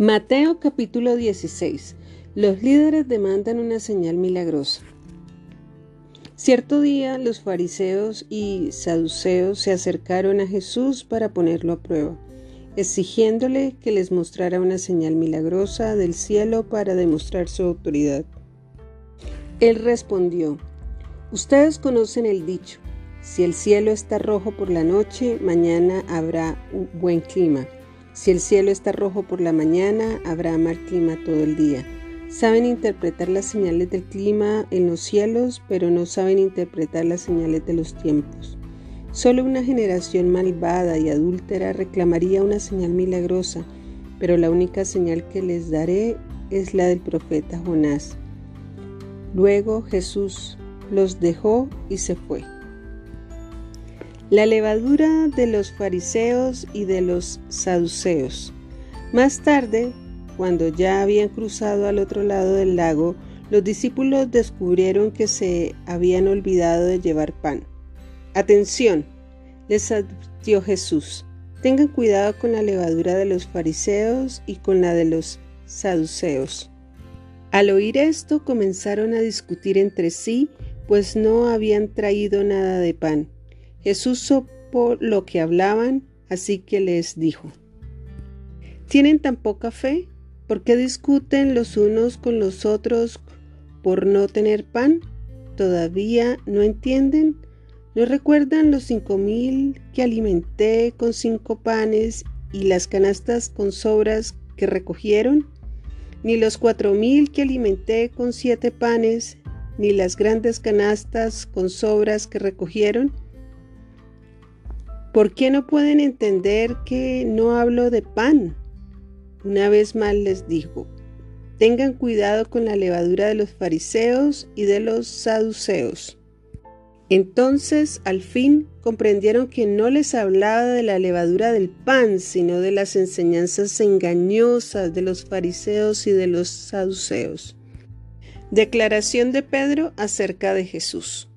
Mateo capítulo 16. Los líderes demandan una señal milagrosa. Cierto día los fariseos y saduceos se acercaron a Jesús para ponerlo a prueba, exigiéndole que les mostrara una señal milagrosa del cielo para demostrar su autoridad. Él respondió, Ustedes conocen el dicho, si el cielo está rojo por la noche, mañana habrá un buen clima si el cielo está rojo por la mañana, habrá mal clima todo el día. Saben interpretar las señales del clima en los cielos, pero no saben interpretar las señales de los tiempos. Solo una generación malvada y adúltera reclamaría una señal milagrosa, pero la única señal que les daré es la del profeta Jonás. Luego Jesús los dejó y se fue. La levadura de los fariseos y de los saduceos. Más tarde, cuando ya habían cruzado al otro lado del lago, los discípulos descubrieron que se habían olvidado de llevar pan. Atención, les advirtió Jesús, tengan cuidado con la levadura de los fariseos y con la de los saduceos. Al oír esto comenzaron a discutir entre sí, pues no habían traído nada de pan. Jesús supo lo que hablaban, así que les dijo, ¿tienen tan poca fe? ¿Por qué discuten los unos con los otros por no tener pan? ¿Todavía no entienden? ¿No recuerdan los cinco mil que alimenté con cinco panes y las canastas con sobras que recogieron? Ni los cuatro mil que alimenté con siete panes, ni las grandes canastas con sobras que recogieron? ¿Por qué no pueden entender que no hablo de pan? Una vez más les digo, tengan cuidado con la levadura de los fariseos y de los saduceos. Entonces, al fin, comprendieron que no les hablaba de la levadura del pan, sino de las enseñanzas engañosas de los fariseos y de los saduceos. Declaración de Pedro acerca de Jesús.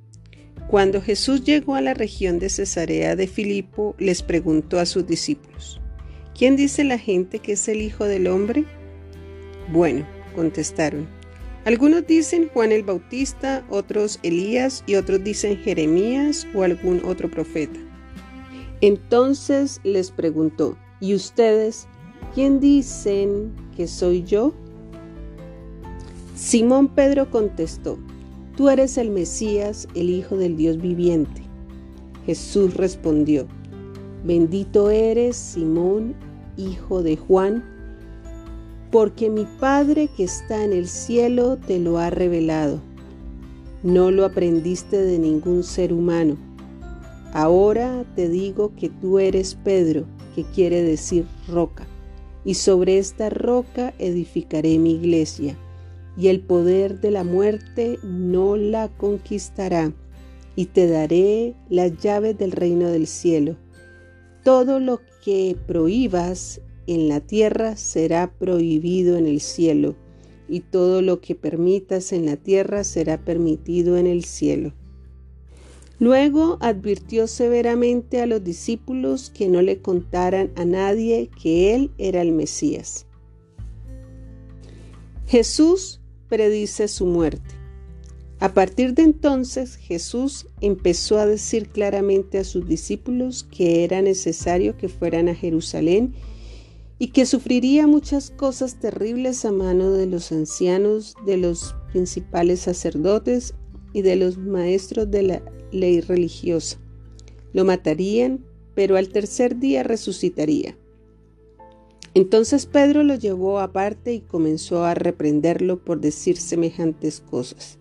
Cuando Jesús llegó a la región de Cesarea de Filipo, les preguntó a sus discípulos, ¿quién dice la gente que es el Hijo del Hombre? Bueno, contestaron. Algunos dicen Juan el Bautista, otros Elías y otros dicen Jeremías o algún otro profeta. Entonces les preguntó, ¿y ustedes quién dicen que soy yo? Simón Pedro contestó, Tú eres el Mesías, el Hijo del Dios viviente. Jesús respondió, Bendito eres, Simón, hijo de Juan, porque mi Padre que está en el cielo te lo ha revelado. No lo aprendiste de ningún ser humano. Ahora te digo que tú eres Pedro, que quiere decir roca, y sobre esta roca edificaré mi iglesia y el poder de la muerte no la conquistará, y te daré las llaves del reino del cielo. Todo lo que prohíbas en la tierra será prohibido en el cielo, y todo lo que permitas en la tierra será permitido en el cielo. Luego advirtió severamente a los discípulos que no le contaran a nadie que él era el Mesías. Jesús predice su muerte. A partir de entonces Jesús empezó a decir claramente a sus discípulos que era necesario que fueran a Jerusalén y que sufriría muchas cosas terribles a mano de los ancianos, de los principales sacerdotes y de los maestros de la ley religiosa. Lo matarían, pero al tercer día resucitaría. Entonces Pedro lo llevó aparte y comenzó a reprenderlo por decir semejantes cosas.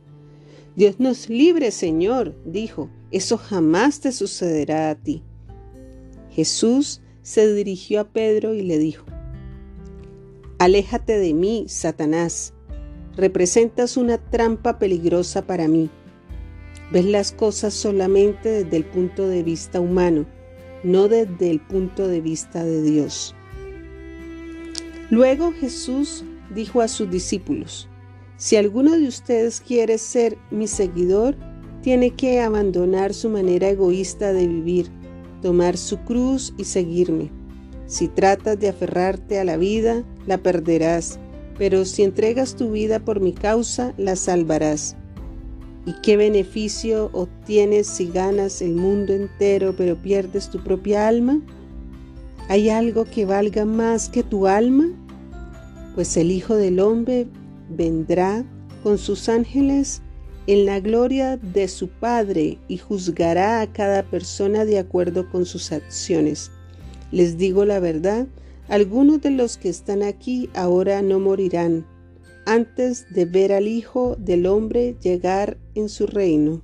Dios nos libre, Señor, dijo, eso jamás te sucederá a ti. Jesús se dirigió a Pedro y le dijo, Aléjate de mí, Satanás, representas una trampa peligrosa para mí. Ves las cosas solamente desde el punto de vista humano, no desde el punto de vista de Dios. Luego Jesús dijo a sus discípulos, si alguno de ustedes quiere ser mi seguidor, tiene que abandonar su manera egoísta de vivir, tomar su cruz y seguirme. Si tratas de aferrarte a la vida, la perderás, pero si entregas tu vida por mi causa, la salvarás. ¿Y qué beneficio obtienes si ganas el mundo entero pero pierdes tu propia alma? ¿Hay algo que valga más que tu alma? Pues el Hijo del Hombre vendrá con sus ángeles en la gloria de su Padre y juzgará a cada persona de acuerdo con sus acciones. Les digo la verdad, algunos de los que están aquí ahora no morirán antes de ver al Hijo del Hombre llegar en su reino.